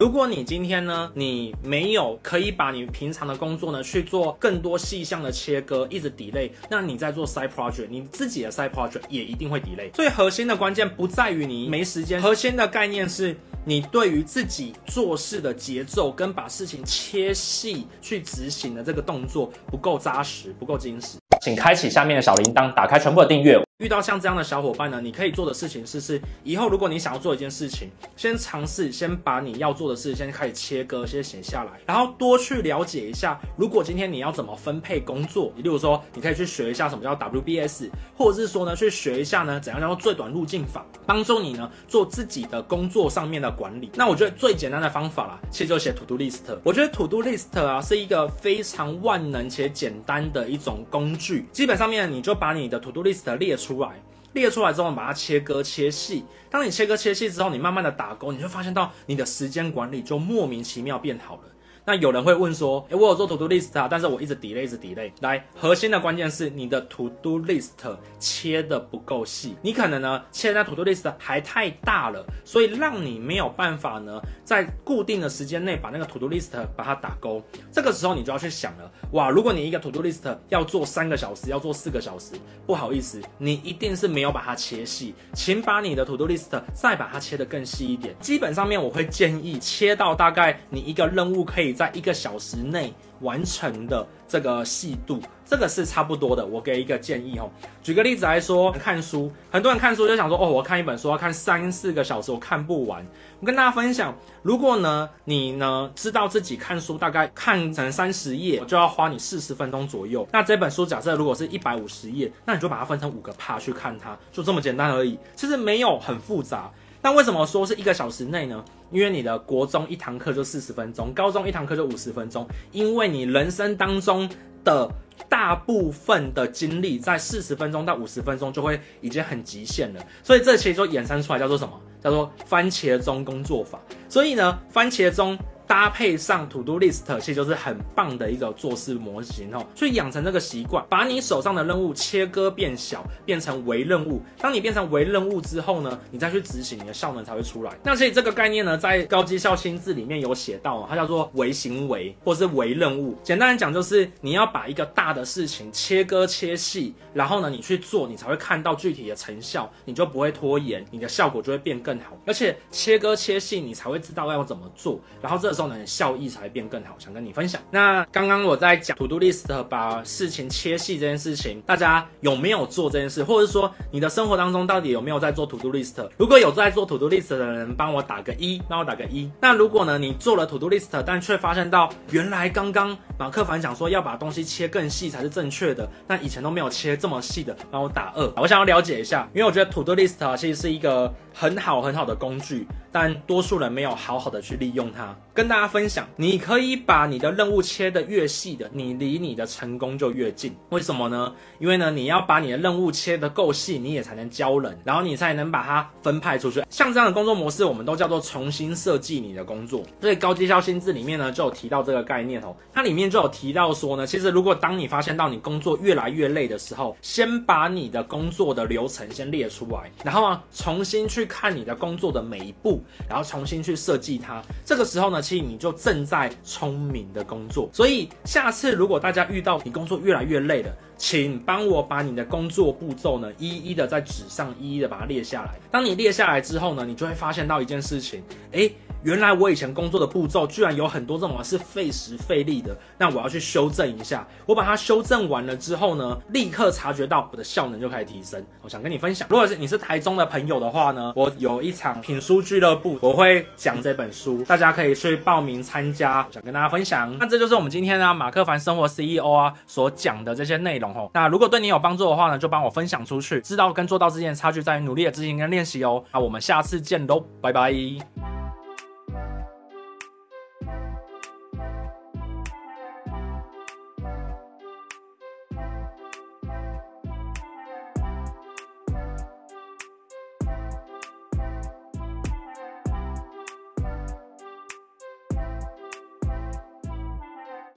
如果你今天呢，你没有可以把你平常的工作呢去做更多细项的切割，一直 delay，那你在做 side project，你自己的 side project 也一定会 delay。最核心的关键不在于你没时间，核心的概念是你对于自己做事的节奏跟把事情切细去执行的这个动作不够扎实，不够精实。请开启下面的小铃铛，打开全部的订阅。遇到像这样的小伙伴呢，你可以做的事情是是，以后如果你想要做一件事情，先尝试先把你要做的事先开始切割，先写下来，然后多去了解一下，如果今天你要怎么分配工作，你例如说，你可以去学一下什么叫 WBS，或者是说呢，去学一下呢，怎样叫做最短路径法，帮助你呢做自己的工作上面的管理。那我觉得最简单的方法啦，其实就写 To Do List。我觉得 To Do List 啊是一个非常万能且简单的一种工具，基本上面你就把你的 To Do List 列出出来。列出来之后，把它切割切细。当你切割切细之后，你慢慢的打勾，你会发现到你的时间管理就莫名其妙变好了。那有人会问说，诶，我有做 to do list 啊，但是我一直 delay，一直 delay。来，核心的关键是你的 to do list 切的不够细，你可能呢切在 to do list 还太大了，所以让你没有办法呢在固定的时间内把那个 to do list 把它打勾。这个时候你就要去想了，哇，如果你一个 to do list 要做三个小时，要做四个小时，不好意思，你一定是没有把它切细，请把你的 to do list 再把它切得更细一点。基本上面我会建议切到大概你一个任务可以。在一个小时内完成的这个细度，这个是差不多的。我给一个建议哦。举个例子来说，看书，很多人看书就想说，哦，我看一本书要看三四个小时，我看不完。我跟大家分享，如果呢，你呢知道自己看书大概看成三十页，就要花你四十分钟左右。那这本书假设如果是一百五十页，那你就把它分成五个 part 去看它，就这么简单而已。其实没有很复杂。那为什么说是一个小时内呢？因为你的国中一堂课就四十分钟，高中一堂课就五十分钟。因为你人生当中的大部分的精力在四十分钟到五十分钟就会已经很极限了，所以这其实就衍生出来叫做什么？叫做番茄钟工作法。所以呢，番茄钟。搭配上 To Do List，其实就是很棒的一个做事模型哦。所以养成这个习惯，把你手上的任务切割变小，变成微任务。当你变成微任务之后呢，你再去执行，你的效能才会出来。那所以这个概念呢，在高绩效心智里面有写到，它叫做微行为或是微任务。简单来讲，就是你要把一个大的事情切割切细，然后呢，你去做，你才会看到具体的成效，你就不会拖延，你的效果就会变更好。而且切割切细，你才会知道要怎么做，然后这。之后呢，效益才会变更好，想跟你分享。那刚刚我在讲 To Do List 把事情切细这件事情，大家有没有做这件事？或者说你的生活当中到底有没有在做 To Do List？如果有在做 To Do List 的人，帮我打个一，帮我打个一。那如果呢，你做了 To Do List，但却发现到原来刚刚马克凡讲说要把东西切更细才是正确的，那以前都没有切这么细的，帮我打二。我想要了解一下，因为我觉得 To Do List，其实是一个很好很好的工具，但多数人没有好好的去利用它。跟大家分享，你可以把你的任务切得越细的，你离你的成功就越近。为什么呢？因为呢，你要把你的任务切得够细，你也才能教人，然后你才能把它分派出去。像这样的工作模式，我们都叫做重新设计你的工作。所以高绩效心智里面呢，就有提到这个概念哦。它里面就有提到说呢，其实如果当你发现到你工作越来越累的时候，先把你的工作的流程先列出来，然后呢，重新去看你的工作的每一步，然后重新去设计它。这个时候呢，其实你就正在聪明的工作，所以下次如果大家遇到你工作越来越累了，请帮我把你的工作步骤呢，一一的在纸上一一的把它列下来。当你列下来之后呢，你就会发现到一件事情，诶。原来我以前工作的步骤居然有很多这种是费时费力的，那我要去修正一下。我把它修正完了之后呢，立刻察觉到我的效能就开始提升。我想跟你分享，如果是你是台中的朋友的话呢，我有一场品书俱乐部，我会讲这本书，大家可以去报名参加。想跟大家分享，那这就是我们今天呢马克凡生活 CEO 啊所讲的这些内容哦。那如果对你有帮助的话呢，就帮我分享出去。知道跟做到之间的差距在于努力的执行跟练习哦。那我们下次见喽，拜拜。